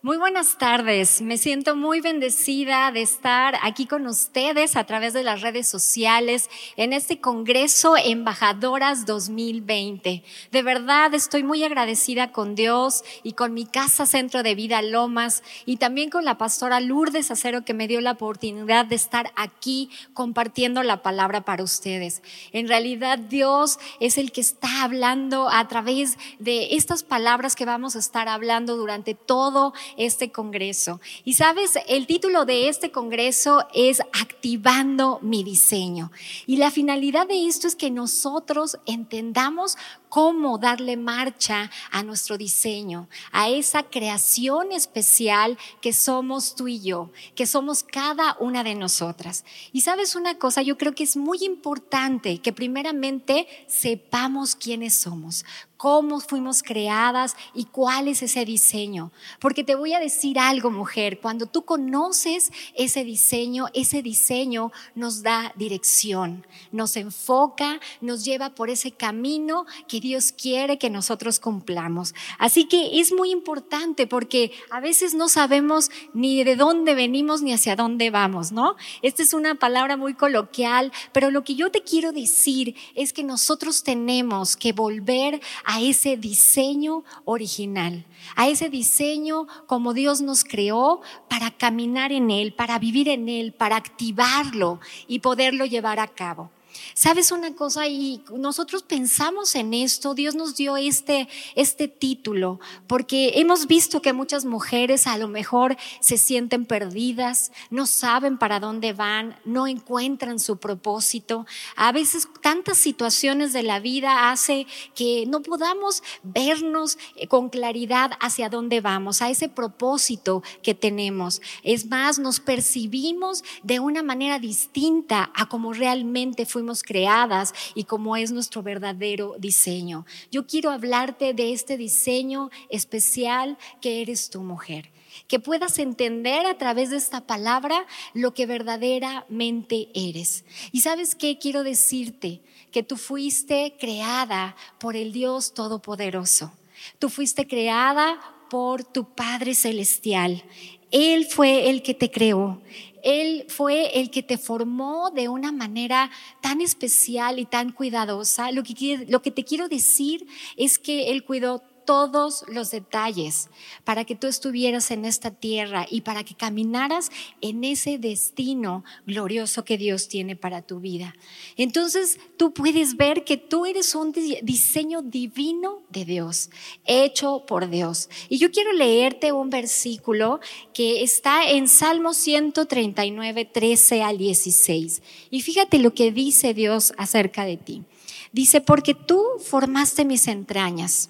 Muy buenas tardes, me siento muy bendecida de estar aquí con ustedes a través de las redes sociales en este Congreso Embajadoras 2020. De verdad estoy muy agradecida con Dios y con mi casa Centro de Vida Lomas y también con la pastora Lourdes Acero que me dio la oportunidad de estar aquí compartiendo la palabra para ustedes. En realidad Dios es el que está hablando a través de estas palabras que vamos a estar hablando durante todo este Congreso. Y sabes, el título de este Congreso es Activando mi diseño. Y la finalidad de esto es que nosotros entendamos cómo darle marcha a nuestro diseño, a esa creación especial que somos tú y yo, que somos cada una de nosotras. Y sabes una cosa, yo creo que es muy importante que primeramente sepamos quiénes somos, cómo fuimos creadas y cuál es ese diseño. Porque te voy a decir algo, mujer, cuando tú conoces ese diseño, ese diseño nos da dirección, nos enfoca, nos lleva por ese camino que Dios quiere que nosotros cumplamos. Así que es muy importante porque a veces no sabemos ni de dónde venimos ni hacia dónde vamos, ¿no? Esta es una palabra muy coloquial, pero lo que yo te quiero decir es que nosotros tenemos que volver a ese diseño original, a ese diseño como Dios nos creó para caminar en Él, para vivir en Él, para activarlo y poderlo llevar a cabo. ¿Sabes una cosa? Y nosotros pensamos en esto, Dios nos dio este, este título, porque hemos visto que muchas mujeres a lo mejor se sienten perdidas, no saben para dónde van, no encuentran su propósito. A veces tantas situaciones de la vida hace que no podamos vernos eh, con claridad hacia dónde vamos, a ese propósito que tenemos. Es más, nos percibimos de una manera distinta a como realmente fuimos creadas y cómo es nuestro verdadero diseño. Yo quiero hablarte de este diseño especial que eres tu mujer que puedas entender a través de esta palabra lo que verdaderamente eres. Y sabes qué quiero decirte, que tú fuiste creada por el Dios Todopoderoso. Tú fuiste creada por tu Padre Celestial. Él fue el que te creó. Él fue el que te formó de una manera tan especial y tan cuidadosa. Lo que, te quiero decir es que Él cuidó todos los detalles para que tú estuvieras en esta tierra y para que caminaras en ese destino glorioso que Dios tiene para tu vida. Entonces tú puedes ver que tú eres un diseño divino de Dios, hecho por Dios. Y yo quiero leerte un versículo que está en Salmo 139, 13 al 16. Y fíjate lo que dice Dios acerca de ti. Dice, porque tú formaste mis entrañas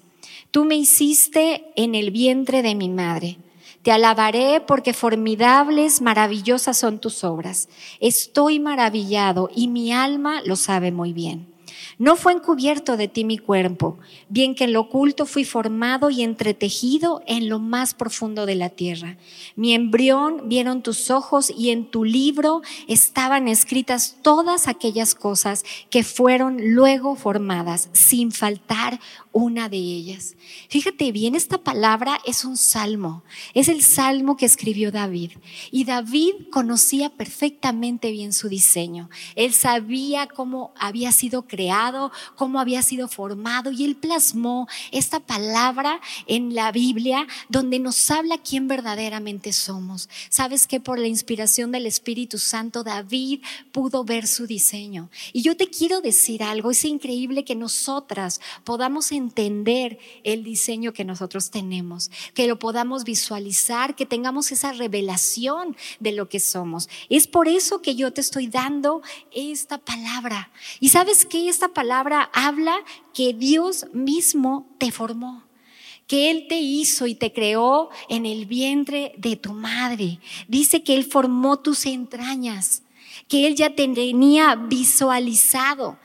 Tú me hiciste en el vientre de mi madre. Te alabaré porque formidables, maravillosas son tus obras. Estoy maravillado y mi alma lo sabe muy bien. No fue encubierto de ti mi cuerpo, bien que en lo oculto fui formado y entretejido en lo más profundo de la tierra. Mi embrión vieron tus ojos y en tu libro estaban escritas todas aquellas cosas que fueron luego formadas, sin faltar una de ellas. Fíjate bien, esta palabra es un salmo, es el salmo que escribió David. Y David conocía perfectamente bien su diseño. Él sabía cómo había sido creado, cómo había sido formado y él plasmó esta palabra en la Biblia donde nos habla quién verdaderamente somos. Sabes que por la inspiración del Espíritu Santo David pudo ver su diseño. Y yo te quiero decir algo, es increíble que nosotras podamos entender el diseño que nosotros tenemos, que lo podamos visualizar, que tengamos esa revelación de lo que somos. Es por eso que yo te estoy dando esta palabra. Y sabes que esta palabra habla que Dios mismo te formó que Él te hizo y te creó en el vientre de tu madre. Dice que Él formó tus entrañas, que Él ya te tenía visualizado.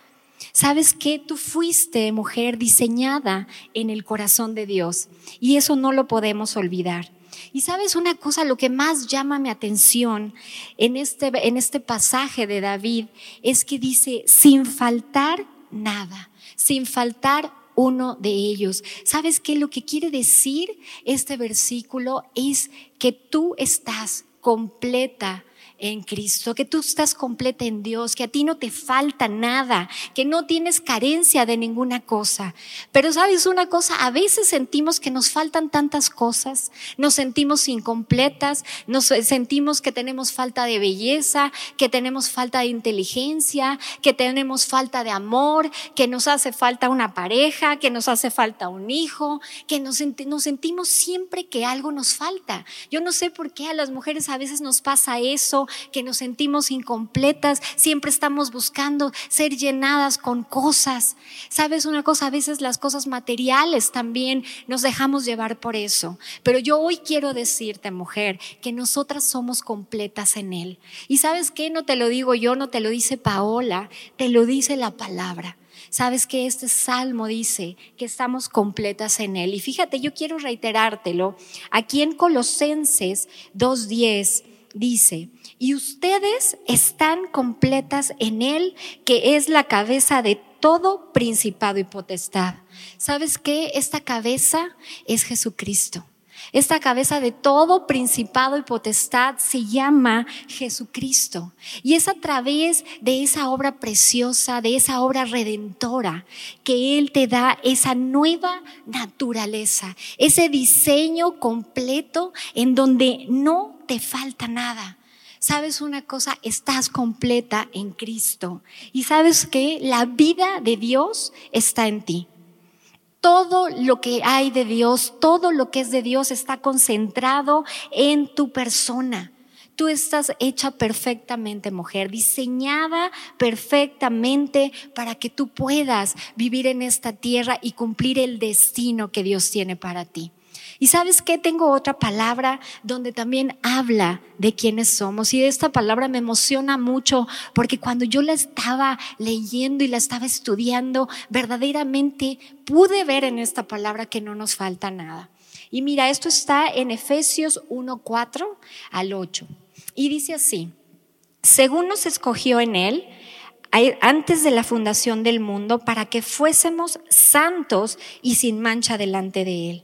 ¿Sabes que Tú fuiste mujer diseñada en el corazón de Dios y eso no lo podemos olvidar. Y sabes una cosa, lo que más llama mi atención en este, en este pasaje de David es que dice, sin faltar nada, sin faltar uno de ellos. ¿Sabes qué? Lo que quiere decir este versículo es que tú estás completa en Cristo, que tú estás completa en Dios, que a ti no te falta nada, que no tienes carencia de ninguna cosa. Pero sabes una cosa, a veces sentimos que nos faltan tantas cosas, nos sentimos incompletas, nos sentimos que tenemos falta de belleza, que tenemos falta de inteligencia, que tenemos falta de amor, que nos hace falta una pareja, que nos hace falta un hijo, que nos, sentimos siempre que algo nos falta. Yo no sé por qué a las mujeres a veces nos pasa eso que nos sentimos incompletas, siempre estamos buscando ser llenadas con cosas. ¿Sabes una cosa? A veces las cosas materiales también nos dejamos llevar por eso. Pero yo hoy quiero decirte, mujer, que nosotras somos completas en Él. Y sabes qué? No te lo digo yo, no te lo dice Paola, te lo dice la palabra. Sabes que este salmo dice que estamos completas en Él. Y fíjate, yo quiero reiterártelo. Aquí en Colosenses 2.10 dice, y ustedes están completas en Él, que es la cabeza de todo principado y potestad. ¿Sabes qué? Esta cabeza es Jesucristo. Esta cabeza de todo principado y potestad se llama Jesucristo. Y es a través de esa obra preciosa, de esa obra redentora, que Él te da esa nueva naturaleza, ese diseño completo en donde no te falta nada. Sabes una cosa, estás completa en Cristo. Y sabes que la vida de Dios está en ti. Todo lo que hay de Dios, todo lo que es de Dios está concentrado en tu persona. Tú estás hecha perfectamente, mujer, diseñada perfectamente para que tú puedas vivir en esta tierra y cumplir el destino que Dios tiene para ti. Y sabes que tengo otra palabra donde también habla de quiénes somos. Y esta palabra me emociona mucho porque cuando yo la estaba leyendo y la estaba estudiando, verdaderamente pude ver en esta palabra que no nos falta nada. Y mira, esto está en Efesios 1.4 al 8. Y dice así, según nos escogió en él, antes de la fundación del mundo, para que fuésemos santos y sin mancha delante de él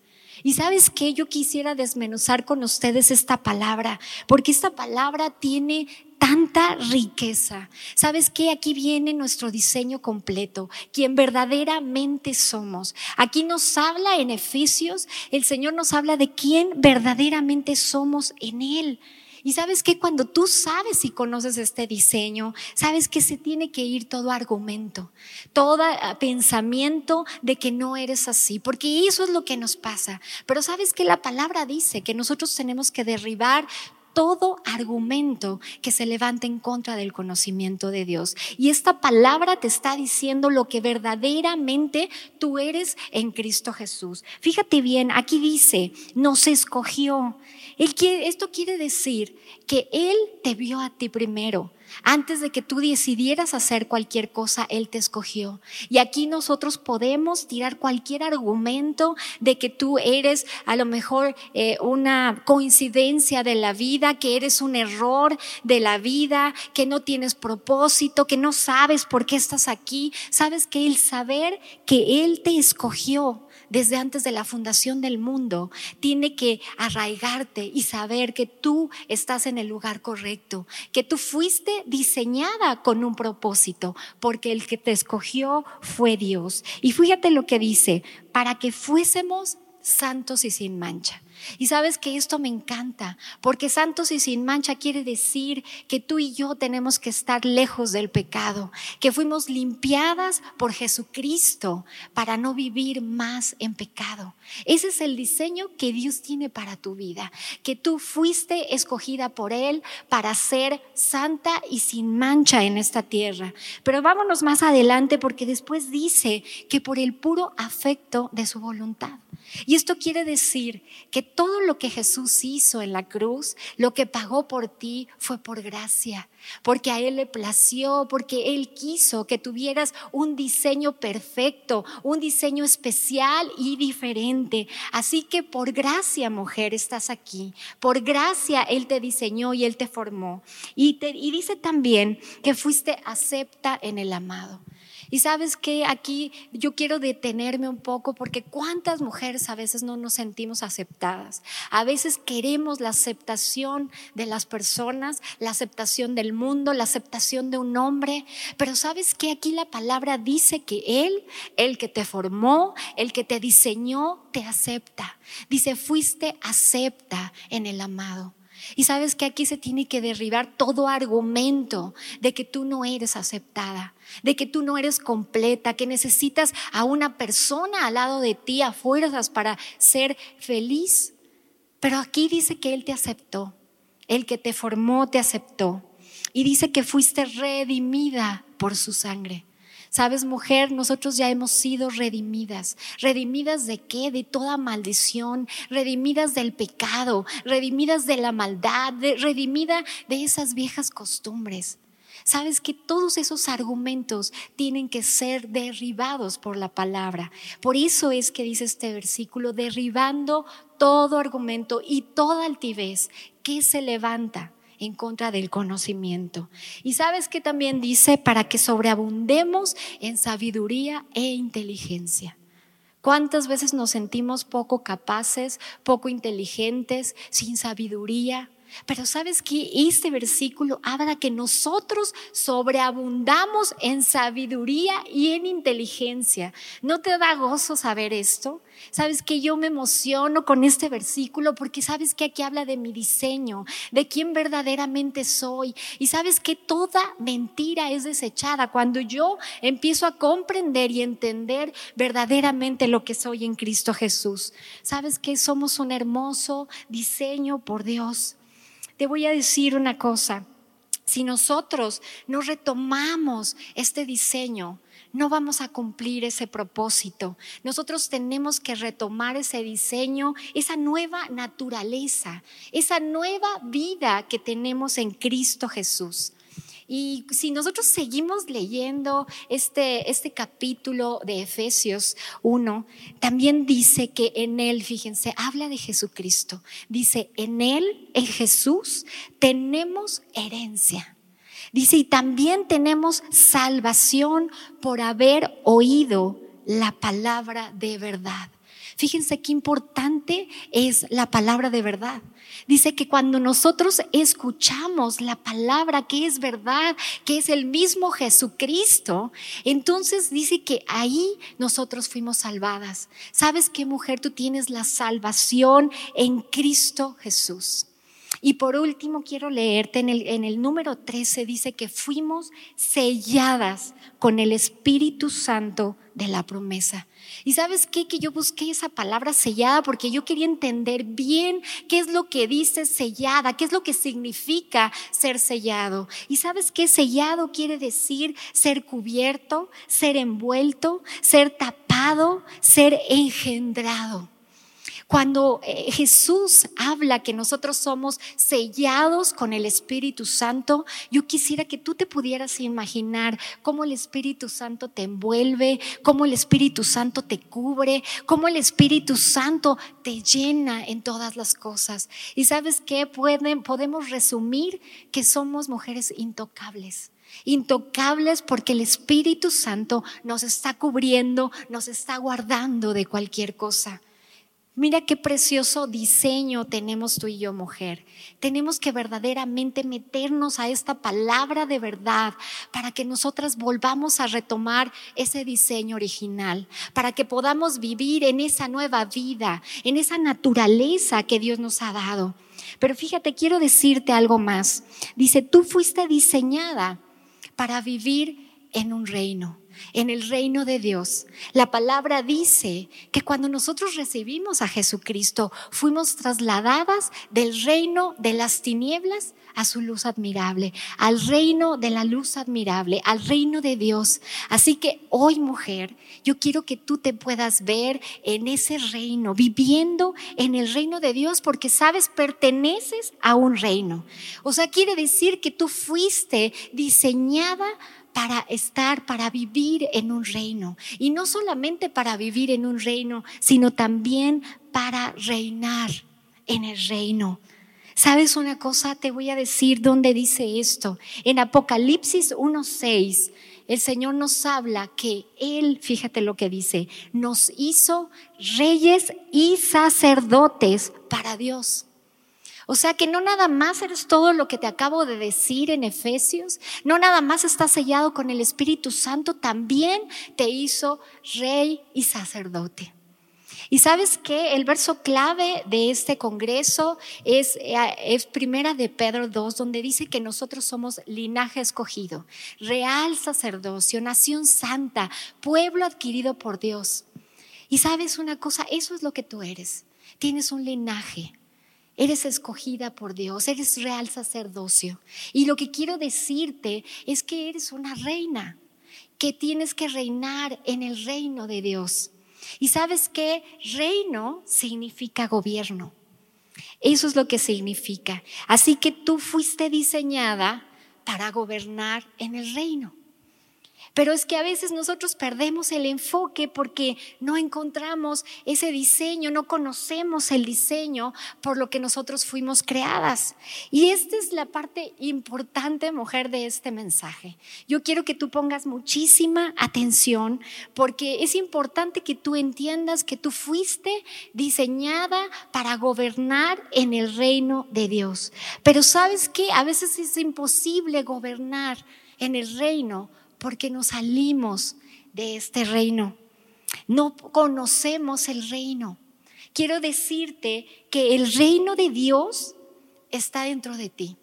y sabes que yo quisiera desmenuzar con ustedes esta palabra, porque esta palabra tiene tanta riqueza. ¿Sabes qué? Aquí viene nuestro diseño completo, quien verdaderamente somos. Aquí nos habla en Efesios, el Señor nos habla de quién verdaderamente somos en Él. Y sabes que cuando tú sabes y conoces este diseño, sabes que se tiene que ir todo argumento, todo ah, pensamiento de que no eres así, porque eso es lo que nos pasa. Pero sabes que la palabra dice que nosotros tenemos que derribar todo argumento que se levante en contra del conocimiento de Dios. Y esta palabra te está diciendo lo que verdaderamente tú eres en Cristo Jesús. Fíjate bien, aquí dice, nos escogió. Esto quiere decir que Él te vio a ti primero. Antes de que tú decidieras hacer cualquier cosa, Él te escogió. Y aquí nosotros podemos tirar cualquier argumento de que tú eres a lo mejor eh, una coincidencia de la vida, que eres un error de la vida, que no tienes propósito, que no sabes por qué estás aquí. Sabes que el saber que Él te escogió desde antes de la fundación del mundo, tiene que arraigarte y saber que tú estás en el lugar correcto, que tú fuiste diseñada con un propósito, porque el que te escogió fue Dios. Y fíjate lo que dice, para que fuésemos santos y sin mancha. Y sabes que esto me encanta, porque santos y sin mancha quiere decir que tú y yo tenemos que estar lejos del pecado, que fuimos limpiadas por Jesucristo para no vivir más en pecado. Ese es el diseño que Dios tiene para tu vida, que tú fuiste escogida por Él para ser santa y sin mancha en esta tierra. Pero vámonos más adelante porque después dice que por el puro afecto de su voluntad. Y esto quiere decir que todo lo que Jesús hizo en la cruz, lo que pagó por ti, fue por gracia, porque a Él le plació, porque Él quiso que tuvieras un diseño perfecto, un diseño especial y diferente. Así que por gracia, mujer, estás aquí. Por gracia Él te diseñó y Él te formó. Y, y dice también que fuiste acepta en el amado. Y sabes que aquí yo quiero detenerme un poco porque cuántas mujeres a veces no nos sentimos aceptadas. A veces queremos la aceptación de las personas, la aceptación del mundo, la aceptación de un hombre. Pero sabes que aquí la palabra dice que Él, el que te formó, el que te diseñó, te acepta. Dice, fuiste acepta en el amado. Y sabes que aquí se tiene que derribar todo argumento de que tú no eres aceptada, de que tú no eres completa, que necesitas a una persona al lado de ti a fuerzas para ser feliz. Pero aquí dice que Él te aceptó, el que te formó te aceptó. Y dice que fuiste redimida por su sangre. Sabes, mujer, nosotros ya hemos sido redimidas. ¿Redimidas de qué? De toda maldición, redimidas del pecado, redimidas de la maldad, redimida de esas viejas costumbres. Sabes que todos esos argumentos tienen que ser derribados por la palabra. Por eso es que dice este versículo, derribando todo argumento y toda altivez que se levanta en contra del conocimiento. Y sabes que también dice para que sobreabundemos en sabiduría e inteligencia. ¿Cuántas veces nos sentimos poco capaces, poco inteligentes, sin sabiduría? Pero sabes que este versículo habla que nosotros sobreabundamos en sabiduría y en inteligencia. ¿No te da gozo saber esto? Sabes que yo me emociono con este versículo porque sabes que aquí habla de mi diseño, de quién verdaderamente soy. Y sabes que toda mentira es desechada cuando yo empiezo a comprender y entender verdaderamente lo que soy en Cristo Jesús. Sabes que somos un hermoso diseño por Dios. Te voy a decir una cosa. Si nosotros no retomamos este diseño, no vamos a cumplir ese propósito. Nosotros tenemos que retomar ese diseño, esa nueva naturaleza, esa nueva vida que tenemos en Cristo Jesús. Y si nosotros seguimos leyendo este, este capítulo de Efesios 1, también dice que en él, fíjense, habla de Jesucristo. Dice, en él, en Jesús, tenemos herencia. Dice, y también tenemos salvación por haber oído la palabra de verdad. Fíjense qué importante es la palabra de verdad. Dice que cuando nosotros escuchamos la palabra que es verdad, que es el mismo Jesucristo, entonces dice que ahí nosotros fuimos salvadas. ¿Sabes qué mujer? Tú tienes la salvación en Cristo Jesús. Y por último, quiero leerte en el, en el número 13, dice que fuimos selladas con el Espíritu Santo de la promesa. Y sabes qué? Que yo busqué esa palabra sellada porque yo quería entender bien qué es lo que dice sellada, qué es lo que significa ser sellado. Y sabes qué? Sellado quiere decir ser cubierto, ser envuelto, ser tapado, ser engendrado. Cuando eh, Jesús habla que nosotros somos sellados con el Espíritu Santo, yo quisiera que tú te pudieras imaginar cómo el Espíritu Santo te envuelve, cómo el Espíritu Santo te cubre, cómo el Espíritu Santo te llena en todas las cosas. Y sabes qué? Pueden, podemos resumir que somos mujeres intocables intocables porque el Espíritu Santo nos está cubriendo, nos está guardando de cualquier cosa. Mira qué precioso diseño tenemos tú y yo, mujer. Tenemos que verdaderamente meternos a esta palabra de verdad para que nosotras volvamos a retomar ese diseño original, para que podamos vivir en esa nueva vida, en esa naturaleza que Dios nos ha dado. Pero fíjate, quiero decirte algo más. Dice, tú fuiste diseñada para vivir en un reino en el reino de Dios. La palabra dice que cuando nosotros recibimos a Jesucristo, fuimos trasladadas del reino de las tinieblas a su luz admirable, al reino de la luz admirable, al reino de Dios. Así que hoy, mujer, yo quiero que tú te puedas ver en ese reino, viviendo en el reino de Dios, porque sabes, perteneces a un reino. O sea, quiere decir que tú fuiste diseñada para estar, para vivir en un reino. Y no solamente para vivir en un reino, sino también para reinar en el reino. ¿Sabes una cosa? Te voy a decir dónde dice esto. En Apocalipsis 1.6, el Señor nos habla que Él, fíjate lo que dice, nos hizo reyes y sacerdotes para Dios. O sea que no nada más eres todo lo que te acabo de decir en Efesios, no nada más estás sellado con el Espíritu Santo, también te hizo rey y sacerdote. Y sabes que el verso clave de este congreso es, eh, primera de Pedro 2, donde dice que nosotros somos linaje escogido, real sacerdocio, nación santa, pueblo adquirido por Dios. Y sabes una cosa, eso es lo que tú eres. Tienes un linaje, Eres escogida por Dios, eres real sacerdocio. Y lo que quiero decirte es que eres una reina, que tienes que reinar en el reino de Dios. Y sabes que reino significa gobierno. Eso es lo que significa. Así que tú fuiste diseñada para gobernar en el reino. Pero es que a veces nosotros perdemos el enfoque porque no encontramos ese diseño, no conocemos el diseño por lo que nosotros fuimos creadas. Y esta es la parte importante, mujer, de este mensaje. Yo quiero que tú pongas muchísima atención porque es importante que tú entiendas que tú fuiste diseñada para gobernar en el reino de Dios. Pero sabes que a veces es imposible gobernar en el reino porque nos salimos de este reino. No conocemos el reino. Quiero decirte que el reino de Dios está dentro de ti.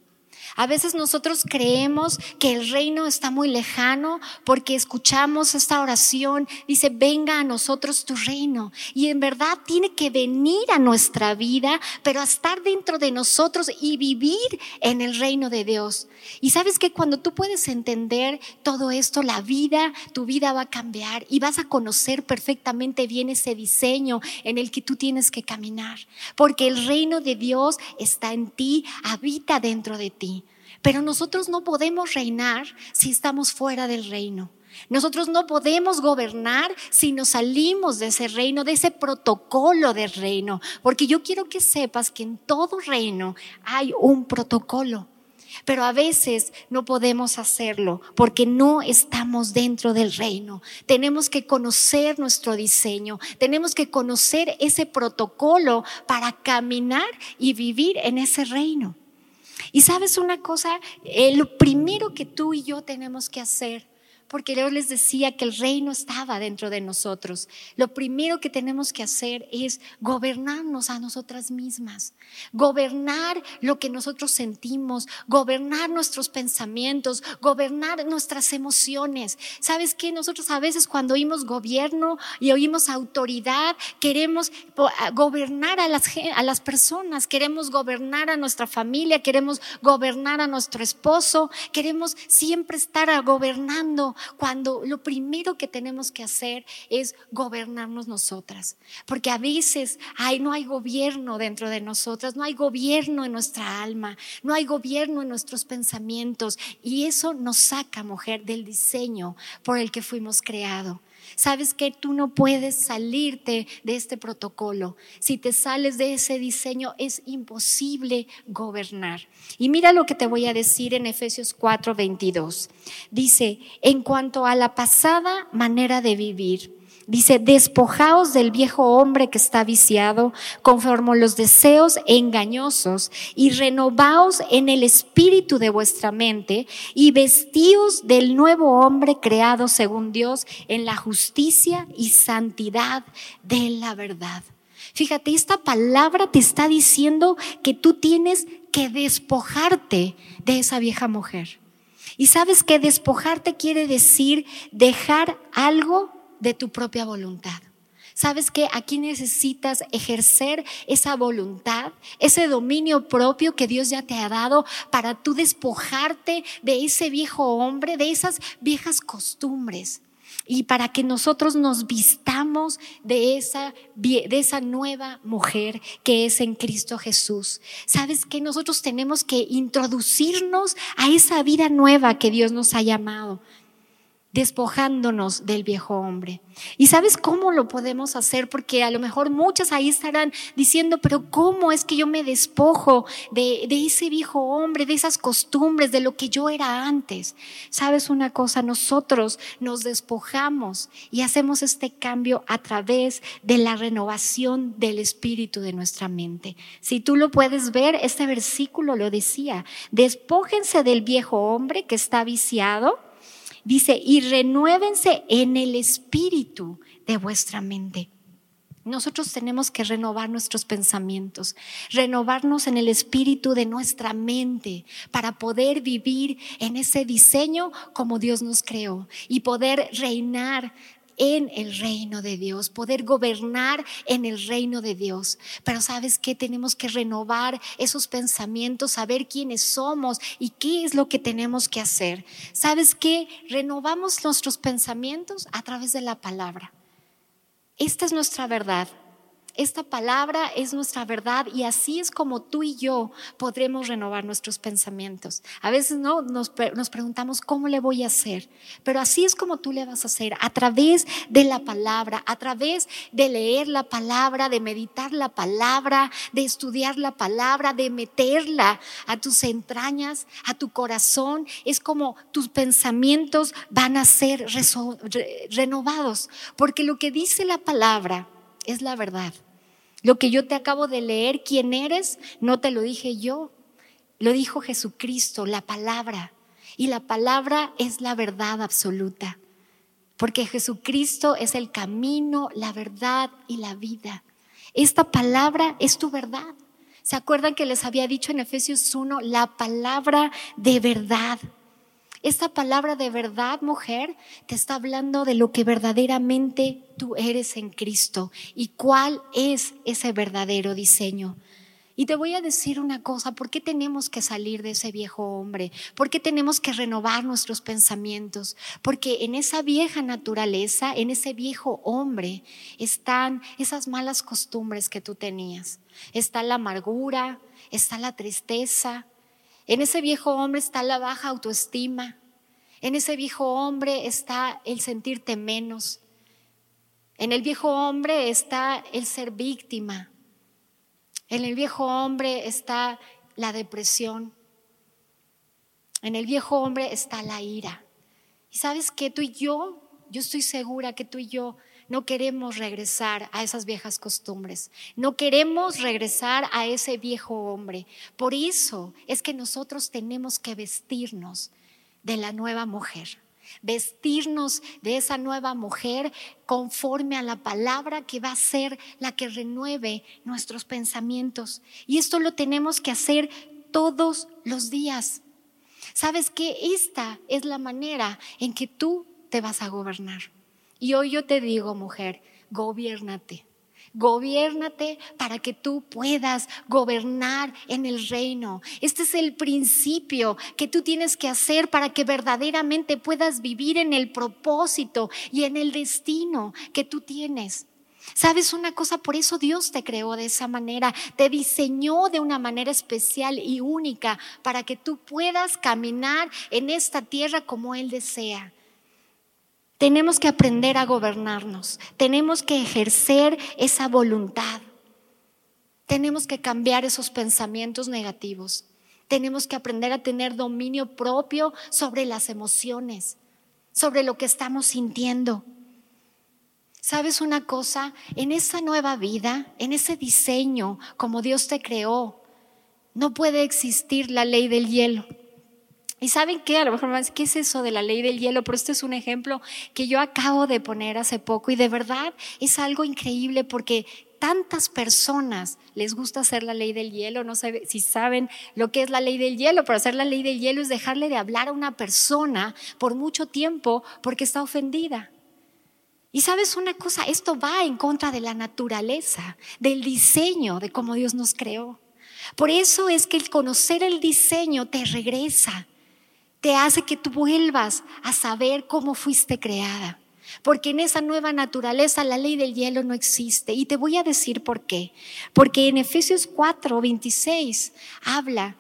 A veces nosotros creemos que el reino está muy lejano porque escuchamos esta oración, dice, venga a nosotros tu reino. Y en verdad tiene que venir a nuestra vida, pero a estar dentro de nosotros y vivir en el reino de Dios. Y sabes que cuando tú puedes entender todo esto, la vida, tu vida va a cambiar y vas a conocer perfectamente bien ese diseño en el que tú tienes que caminar. Porque el reino de Dios está en ti, habita dentro de ti. Pero nosotros no podemos reinar si estamos fuera del reino. Nosotros no podemos gobernar si nos salimos de ese reino, de ese protocolo del reino. Porque yo quiero que sepas que en todo reino hay un protocolo. Pero a veces no podemos hacerlo porque no estamos dentro del reino. Tenemos que conocer nuestro diseño, tenemos que conocer ese protocolo para caminar y vivir en ese reino. Y sabes una cosa, eh, lo primero que tú y yo tenemos que hacer porque yo les decía que el reino estaba dentro de nosotros. Lo primero que tenemos que hacer es gobernarnos a nosotras mismas, gobernar lo que nosotros sentimos, gobernar nuestros pensamientos, gobernar nuestras emociones. ¿Sabes qué? Nosotros a veces cuando oímos gobierno y oímos autoridad, queremos gobernar a las, a las personas, queremos gobernar a nuestra familia, queremos gobernar a nuestro esposo, queremos siempre estar gobernando cuando lo primero que tenemos que hacer es gobernarnos nosotras. Porque a veces no hay gobierno dentro de nosotras, no hay gobierno en nuestra alma, no hay gobierno en nuestros pensamientos. Y eso nos saca, mujer, del diseño por el que fuimos creados. Sabes que tú no puedes salirte de este protocolo. Si te sales de ese diseño es imposible gobernar. Y mira lo que te voy a decir en Efesios 4:22. Dice, en cuanto a la pasada manera de vivir, Dice, despojaos del viejo hombre que está viciado, conforme los deseos engañosos, y renovaos en el espíritu de vuestra mente, y vestíos del nuevo hombre creado según Dios en la justicia y santidad de la verdad. Fíjate, esta palabra te está diciendo que tú tienes que despojarte de esa vieja mujer. Y sabes que despojarte quiere decir dejar algo de tu propia voluntad. ¿Sabes que aquí necesitas ejercer esa voluntad, ese dominio propio que Dios ya te ha dado para tú despojarte de ese viejo hombre, de esas viejas costumbres? y para que nosotros nos vistamos de esa, de esa nueva mujer que es en Cristo Jesús. ¿Sabes que nosotros tenemos que introducirnos a esa vida nueva que Dios nos ha llamado? Despojándonos del viejo hombre. ¿Y sabes cómo lo podemos hacer? Porque a lo mejor muchas ahí estarán diciendo, pero ¿cómo es que yo me despojo de, ese viejo hombre, de esas costumbres, de lo que yo era antes? ¿Sabes una cosa? Nosotros nos despojamos y hacemos este cambio a través de la renovación del espíritu de nuestra mente. Si tú lo puedes ver, este versículo lo decía, despójense del viejo hombre que está viciado Dice, y renuévense en el espíritu de vuestra mente. Nosotros tenemos que renovar nuestros pensamientos, renovarnos en el espíritu de nuestra mente para poder vivir en ese diseño como Dios nos creó y poder reinar en el reino de Dios, poder gobernar en el reino de Dios. Pero sabes que tenemos que renovar esos pensamientos, saber quiénes somos y qué es lo que tenemos que hacer. ¿Sabes que Renovamos nuestros pensamientos a través de la palabra. Esta es nuestra verdad. Esta palabra es nuestra verdad y así es como tú y yo podremos renovar nuestros pensamientos. A veces no nos, preguntamos cómo le voy a hacer, pero así es como tú le vas a hacer a través de la palabra, a través de leer la palabra, de meditar la palabra, de estudiar la palabra, de meterla a tus entrañas, a tu corazón. Es como tus pensamientos van a ser renovados, porque lo que dice la palabra es la verdad. Lo que yo te acabo de leer, quién eres, no te lo dije yo, lo dijo Jesucristo, la palabra. Y la palabra es la verdad absoluta, porque Jesucristo es el camino, la verdad y la vida. Esta palabra es tu verdad. ¿Se acuerdan que les había dicho en Efesios 1 la palabra de verdad? Esta palabra de verdad, mujer, te está hablando de lo que verdaderamente tú eres en Cristo y cuál es ese verdadero diseño. Y te voy a decir una cosa, ¿por qué tenemos que salir de ese viejo hombre? ¿Por qué tenemos que renovar nuestros pensamientos? Porque en esa vieja naturaleza, en ese viejo hombre, están esas malas costumbres que tú tenías. Está la amargura, está la tristeza, en ese viejo hombre está la baja autoestima. En ese viejo hombre está el sentirte menos. En el viejo hombre está el ser víctima. En el viejo hombre está la depresión. En el viejo hombre está la ira. Y sabes que tú y yo, yo estoy segura que tú y yo no queremos regresar a esas viejas costumbres, no queremos regresar a ese viejo hombre. Por eso es que nosotros tenemos que vestirnos de la nueva mujer vestirnos de esa nueva mujer conforme a la palabra que va a ser la que renueve nuestros pensamientos. Y esto lo tenemos que hacer todos los días. ¿Sabes que Esta es la manera en que tú te vas a gobernar. Y hoy yo te digo, mujer, gobiernate. Gobiernate para que tú puedas gobernar en el reino. Este es el principio que tú tienes que hacer para que verdaderamente puedas vivir en el propósito y en el destino que tú tienes. ¿Sabes una cosa? Por eso Dios te creó de esa manera, te diseñó de una manera especial y única para que tú puedas caminar en esta tierra como Él desea. Tenemos que aprender a gobernarnos, tenemos que ejercer esa voluntad, tenemos que cambiar esos pensamientos negativos, tenemos que aprender a tener dominio propio sobre las emociones, sobre lo que estamos sintiendo. ¿Sabes una cosa? En esa nueva vida, en ese diseño como Dios te creó, no puede existir la ley del hielo. ¿Y saben qué? A lo mejor me ¿qué es eso de la ley del hielo? Pero este es un ejemplo que yo acabo de poner hace poco y de verdad es algo increíble porque tantas personas les gusta hacer la ley del hielo, no sé si saben lo que es la ley del hielo, pero hacer la ley del hielo es dejarle de hablar a una persona por mucho tiempo porque está ofendida. Y sabes una cosa, esto va en contra de la naturaleza, del diseño, de cómo Dios nos creó. Por eso es que el conocer el diseño te regresa, te hace que tú vuelvas a saber cómo fuiste creada. Porque en esa nueva naturaleza la ley del hielo no existe. Y te voy a decir por qué. Porque en Efesios 4, 26 habla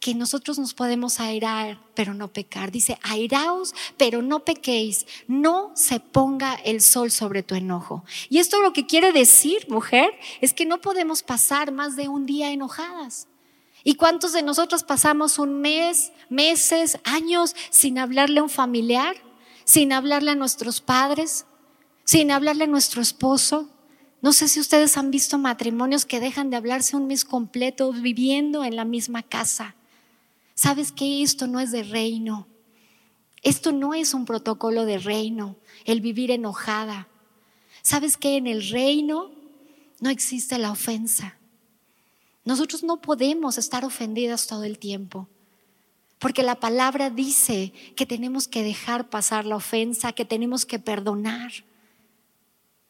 que nosotros nos podemos airar, pero no pecar. Dice, airaos, pero no pequéis. No se ponga el sol sobre tu enojo. Y esto lo que quiere decir, mujer, es que no podemos pasar más de un día enojadas. ¿Y cuántos de nosotros pasamos un mes, meses, años sin hablarle a un familiar? sin hablarle a nuestros padres, sin hablarle a nuestro esposo. No sé si ustedes han visto matrimonios que dejan de hablarse un mes completo viviendo en la misma casa. ¿Sabes que Esto no es de reino. Esto no es un protocolo de reino, el vivir enojada. ¿Sabes que en el reino no existe la ofensa? Nosotros no podemos estar ofendidas todo el tiempo. Porque la palabra dice que tenemos que dejar pasar la ofensa, que tenemos que perdonar.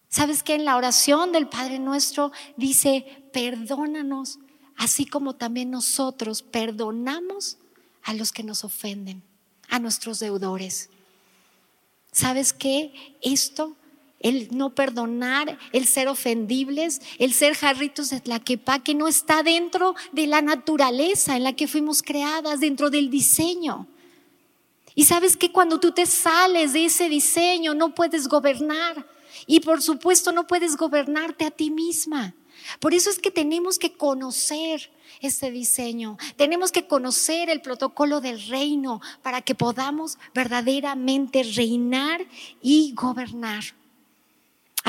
¿Sabes que en la oración del Padre nuestro dice, perdónanos, así como también nosotros perdonamos a los que nos ofenden, a nuestros deudores? ¿Sabes qué? Esto el no perdonar, el ser ofendibles, el ser jarritos de tlaquepa, que no está dentro de la naturaleza en la que fuimos creadas, dentro del diseño. Y sabes que cuando tú te sales de ese diseño no puedes gobernar. Y por supuesto no puedes gobernarte a ti misma. Por eso es que tenemos que conocer este diseño, tenemos que conocer el protocolo del reino para que podamos verdaderamente reinar y gobernar.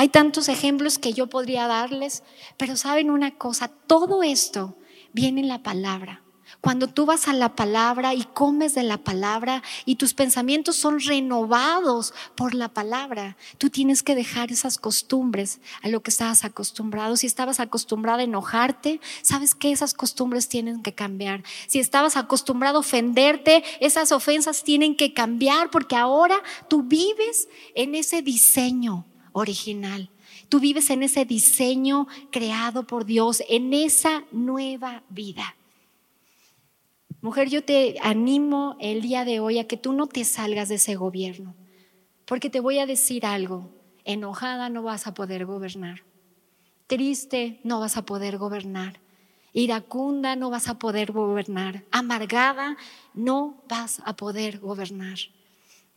Hay tantos ejemplos que yo podría darles, pero saben una cosa, todo esto viene en la palabra. Cuando tú vas a la palabra y comes de la palabra y tus pensamientos son renovados por la palabra, tú tienes que dejar esas costumbres a lo que estabas acostumbrado. Si estabas acostumbrado a enojarte, sabes que esas costumbres tienen que cambiar. Si estabas acostumbrado a ofenderte, esas ofensas tienen que cambiar porque ahora tú vives en ese diseño original. Tú vives en ese diseño creado por Dios, en esa nueva vida. Mujer, yo te animo el día de hoy a que tú no te salgas de ese gobierno, porque te voy a decir algo, enojada no vas a poder gobernar, triste no vas a poder gobernar, iracunda no vas a poder gobernar, amargada no vas a poder gobernar.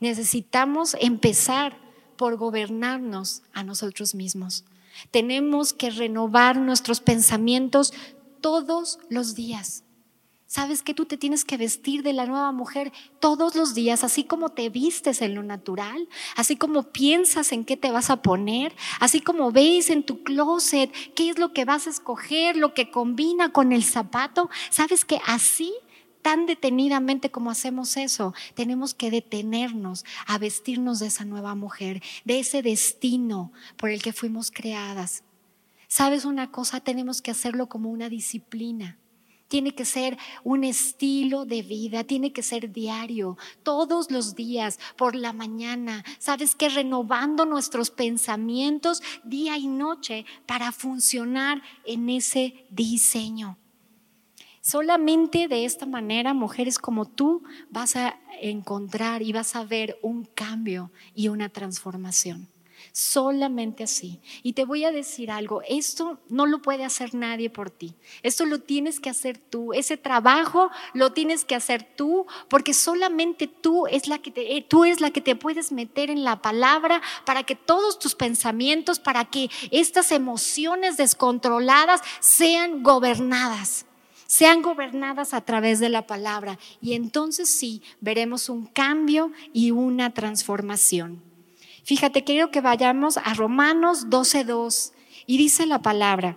Necesitamos empezar por gobernarnos a nosotros mismos. Tenemos que renovar nuestros pensamientos todos los días. Sabes que tú te tienes que vestir de la nueva mujer todos los días, así como te vistes en lo natural, así como piensas en qué te vas a poner, así como ves en tu closet qué es lo que vas a escoger, lo que combina con el zapato. Sabes que así tan detenidamente como hacemos eso, tenemos que detenernos a vestirnos de esa nueva mujer, de ese destino por el que fuimos creadas. ¿Sabes una cosa? Tenemos que hacerlo como una disciplina. Tiene que ser un estilo de vida, tiene que ser diario, todos los días, por la mañana. Sabes que renovando nuestros pensamientos día y noche para funcionar en ese diseño. Solamente de esta manera, mujeres como tú, vas a encontrar y vas a ver un cambio y una transformación. Solamente así. Y te voy a decir algo, esto no lo puede hacer nadie por ti. Esto lo tienes que hacer tú. Ese trabajo lo tienes que hacer tú, porque solamente tú es la que te, eh, tú es la que te puedes meter en la palabra para que todos tus pensamientos, para que estas emociones descontroladas sean gobernadas sean gobernadas a través de la palabra. Y entonces sí, veremos un cambio y una transformación. Fíjate, quiero que vayamos a Romanos 12.2 y dice la palabra,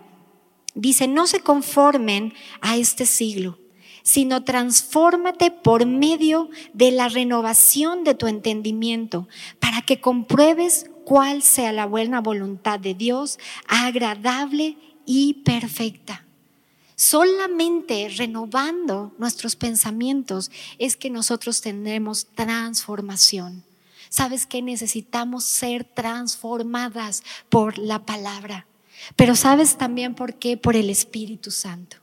dice, no se conformen a este siglo, sino transfórmate por medio de la renovación de tu entendimiento para que compruebes cuál sea la buena voluntad de Dios, agradable y perfecta. Solamente renovando nuestros pensamientos es que nosotros tendremos transformación. ¿Sabes que necesitamos ser transformadas por la palabra? Pero ¿sabes también por qué? Por el Espíritu Santo.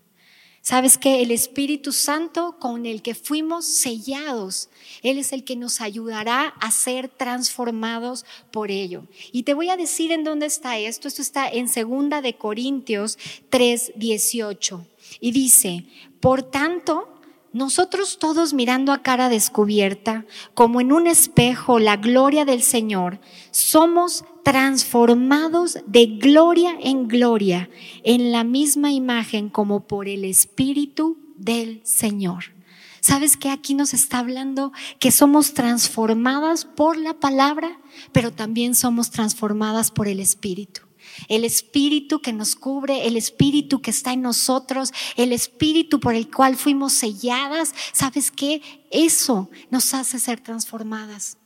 Sabes que el Espíritu Santo con el que fuimos sellados, Él es el que nos ayudará a ser transformados por ello. Y te voy a decir en dónde está esto. Esto está en segunda de Corintios 3, 18. Y dice, por tanto, nosotros todos mirando a cara descubierta, como en un espejo, la gloria del Señor, somos transformados de gloria en gloria en la misma imagen como por el Espíritu del Señor. ¿Sabes que aquí nos está hablando que somos transformadas por la palabra, pero también somos transformadas por el Espíritu? El Espíritu que nos cubre, el Espíritu que está en nosotros, el Espíritu por el cual fuimos selladas. ¿Sabes qué? Eso nos hace ser transformadas.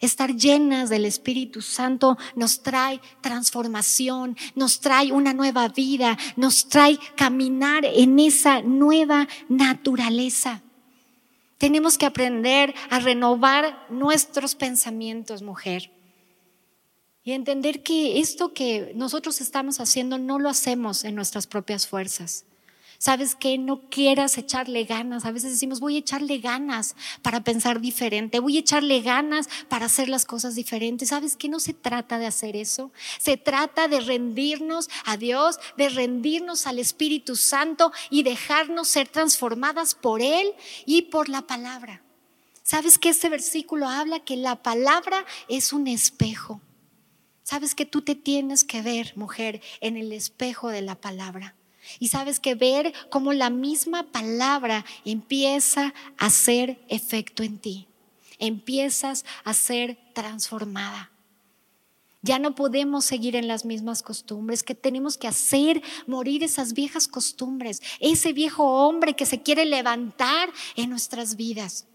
Estar llenas del Espíritu Santo nos trae transformación, nos trae una nueva vida, nos trae caminar en esa nueva naturaleza. Tenemos que aprender a renovar nuestros pensamientos, mujer. Y entender que esto que nosotros estamos haciendo no lo hacemos en nuestras propias fuerzas. ¿Sabes que No quieras echarle ganas. A veces decimos, voy a echarle ganas para pensar diferente, voy a echarle ganas para hacer las cosas diferentes. ¿Sabes que No se trata de hacer eso. Se trata de rendirnos a Dios, de rendirnos al Espíritu Santo y dejarnos ser transformadas por Él y por la palabra. ¿Sabes que este versículo habla que la palabra es un espejo? Sabes que tú te tienes que ver, mujer, en el espejo de la palabra. Y sabes que ver cómo la misma palabra empieza a hacer efecto en ti. Empiezas a ser transformada. Ya no podemos seguir en las mismas costumbres, que tenemos que hacer morir esas viejas costumbres, ese viejo hombre que se quiere levantar en nuestras vidas.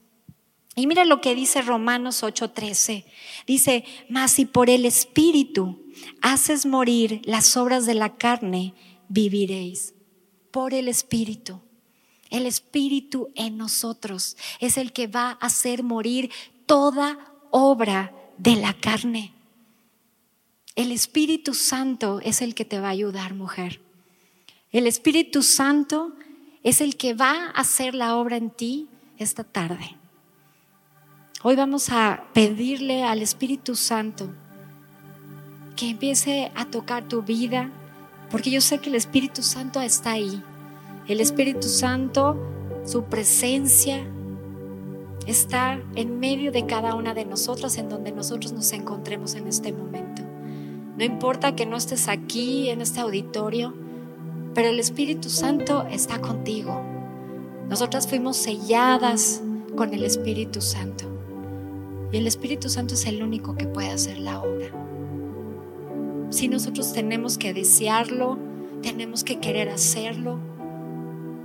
Y mira lo que dice Romanos 8:13. Dice, mas si por el Espíritu haces morir las obras de la carne, viviréis. Por el Espíritu. El Espíritu en nosotros es el que va a hacer morir toda obra de la carne. El Espíritu Santo es el que te va a ayudar, mujer. El Espíritu Santo es el que va a hacer la obra en ti esta tarde. Hoy vamos a pedirle al Espíritu Santo que empiece a tocar tu vida, porque yo sé que el Espíritu Santo está ahí. El Espíritu Santo, su presencia está en medio de cada una de nosotros, en donde nosotros nos encontremos en este momento. No importa que no estés aquí en este auditorio, pero el Espíritu Santo está contigo. Nosotras fuimos selladas con el Espíritu Santo. Y el Espíritu Santo es el único que puede hacer la obra. Si nosotros tenemos que desearlo, tenemos que querer hacerlo,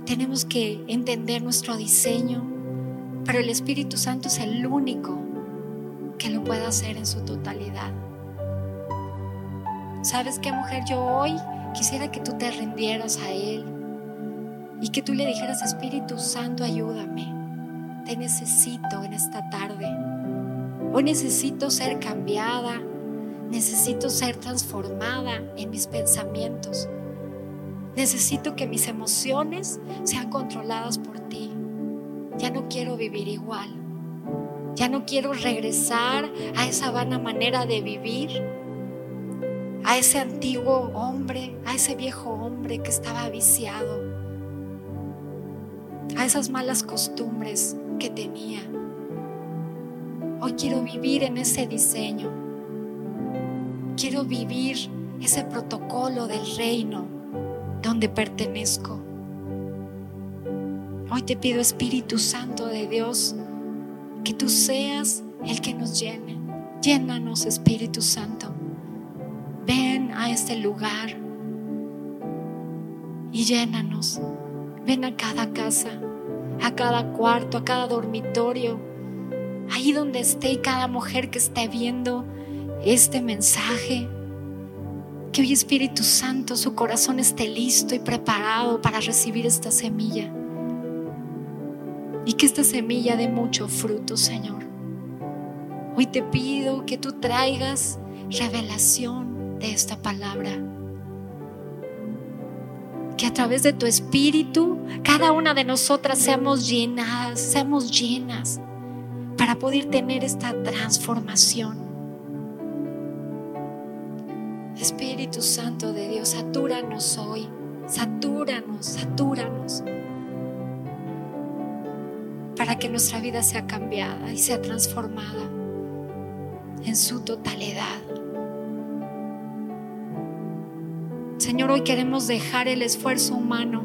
tenemos que entender nuestro diseño, pero el Espíritu Santo es el único que lo puede hacer en su totalidad. ¿Sabes qué, mujer? Yo hoy quisiera que tú te rindieras a Él y que tú le dijeras, Espíritu Santo, ayúdame. Te necesito en esta tarde. Hoy necesito ser cambiada, necesito ser transformada en mis pensamientos. Necesito que mis emociones sean controladas por ti. Ya no quiero vivir igual. Ya no quiero regresar a esa vana manera de vivir, a ese antiguo hombre, a ese viejo hombre que estaba viciado, a esas malas costumbres que tenía. Hoy quiero vivir en ese diseño. Quiero vivir ese protocolo del reino donde pertenezco. Hoy te pido Espíritu Santo de Dios que tú seas el que nos llene. Llénanos, Espíritu Santo. Ven a este lugar y llénanos. Ven a cada casa, a cada cuarto, a cada dormitorio, ahí donde esté cada mujer que esté viendo este mensaje. Que hoy Espíritu Santo su corazón esté listo y preparado para recibir esta semilla. Y que esta semilla dé mucho fruto, Señor. Hoy te pido que tú traigas revelación de esta palabra. Que a través de tu espíritu, cada una de nosotras seamos llenadas, seamos llenas para poder tener esta transformación. Espíritu Santo de Dios, satúranos hoy, satúranos, satúranos, para que nuestra vida sea cambiada y sea transformada en su totalidad. Señor, hoy queremos dejar el esfuerzo humano.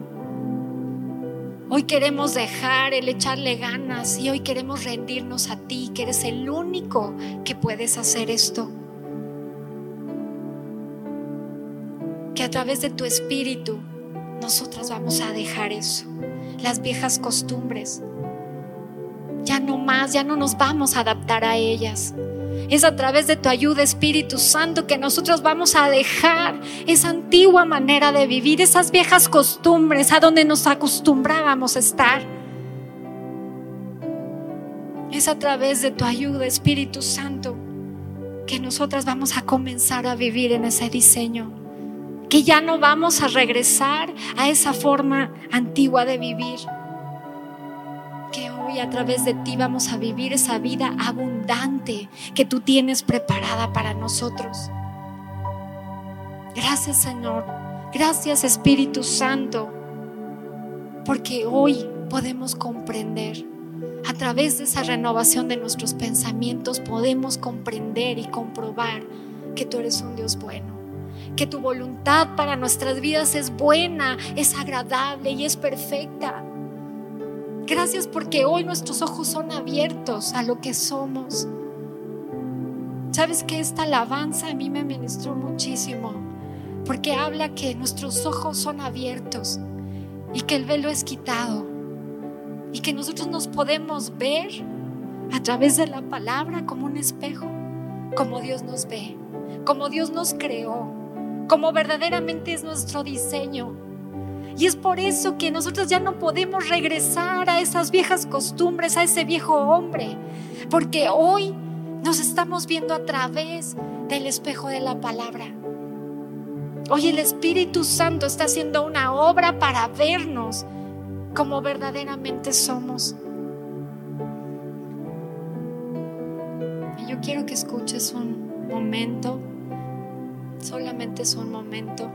Hoy queremos dejar el echarle ganas y hoy queremos rendirnos a ti, que eres el único que puedes hacer esto. Que a través de tu espíritu nosotras vamos a dejar eso, las viejas costumbres. Ya no más, ya no nos vamos a adaptar a ellas. Es a través de tu ayuda, Espíritu Santo, que nosotros vamos a dejar esa antigua manera de vivir, esas viejas costumbres a donde nos acostumbrábamos a estar. Es a través de tu ayuda, Espíritu Santo, que nosotras vamos a comenzar a vivir en ese diseño. Que ya no vamos a regresar a esa forma antigua de vivir. Que hoy a través de ti vamos a vivir esa vida abundante que tú tienes preparada para nosotros. Gracias Señor, gracias Espíritu Santo, porque hoy podemos comprender, a través de esa renovación de nuestros pensamientos, podemos comprender y comprobar que tú eres un Dios bueno que tu voluntad para nuestras vidas es buena, es agradable y es perfecta. Gracias porque hoy nuestros ojos son abiertos a lo que somos. Sabes que esta alabanza a mí me ministró muchísimo porque habla que nuestros ojos son abiertos y que el velo es quitado y que nosotros nos podemos ver a través de la palabra como un espejo, como Dios nos ve, como Dios nos creó, como verdaderamente es nuestro diseño y es por eso que nosotros ya no podemos regresar a esas viejas costumbres, a ese viejo hombre, porque hoy nos estamos viendo a través del espejo de la palabra. Hoy el Espíritu Santo está haciendo una obra para vernos como verdaderamente somos. Y yo quiero que escuches un momento, solamente es un momento.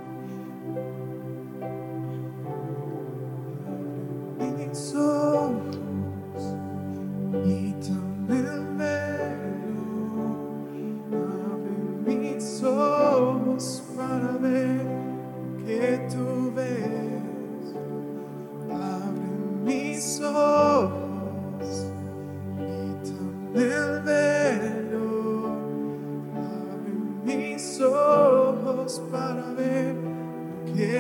mis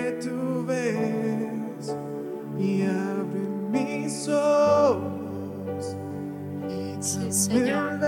que tú ves y abre mis ojos y Sí, Señor.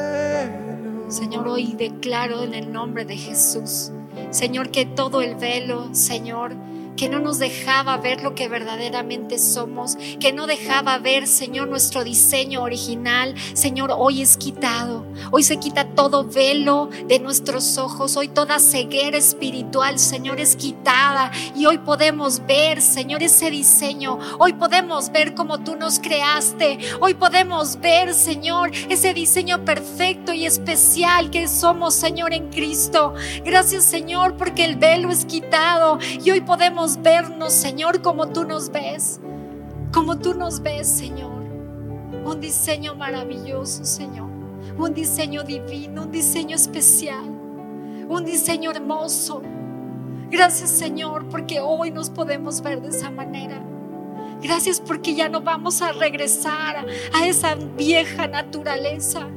Señor, hoy declaro en el nombre de Jesús, Señor, que todo el velo, Señor, que no nos dejaba ver lo que verdaderamente somos, que no dejaba ver, Señor, nuestro diseño original, Señor, hoy es quitado. Hoy se quita todo velo de nuestros ojos, hoy toda ceguera espiritual, Señor, es quitada y hoy podemos ver, Señor, ese diseño. Hoy podemos ver como tú nos creaste. Hoy podemos ver, Señor, ese diseño perfecto y especial que somos, Señor, en Cristo. Gracias, Señor, porque el velo es quitado y hoy podemos vernos, Señor, como tú nos ves. Como tú nos ves, Señor. Un diseño maravilloso, Señor. Un diseño divino, un diseño especial. Un diseño hermoso. Gracias, Señor, porque hoy nos podemos ver de esa manera. Gracias porque ya no vamos a regresar a esa vieja naturaleza.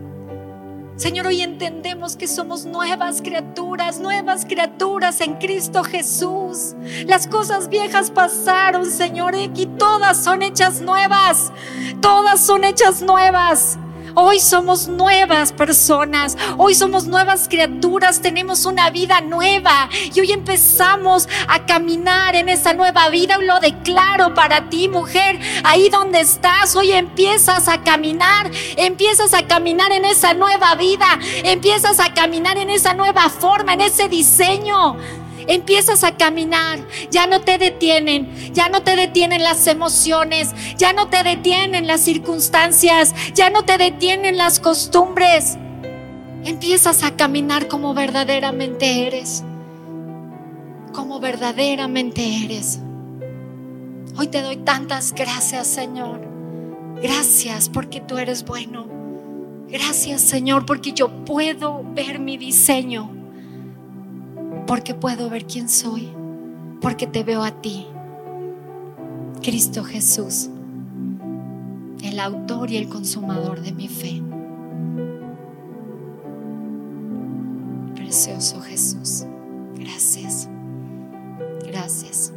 Señor, hoy entendemos que somos nuevas criaturas, nuevas criaturas en Cristo Jesús. Las cosas viejas pasaron, Señor, y todas son hechas nuevas. Todas son hechas nuevas. Hoy somos nuevas personas, hoy somos nuevas criaturas, tenemos una vida nueva y hoy empezamos a caminar en esa nueva vida. Lo declaro para ti, mujer, ahí donde estás, hoy empiezas a caminar, empiezas a caminar en esa nueva vida, empiezas a caminar en esa nueva forma, en ese diseño empiezas a caminar, ya no te detienen, ya no te detienen las emociones, ya no te detienen las circunstancias, ya no te detienen las costumbres. Empiezas a caminar como verdaderamente eres, como verdaderamente eres. Hoy te doy tantas gracias, Señor. Gracias porque tú eres bueno. Gracias, Señor, porque yo puedo ver mi diseño porque puedo ver quién soy, porque te veo a ti, Cristo Jesús, el autor y el consumador de mi fe. Precioso Jesús, gracias, gracias.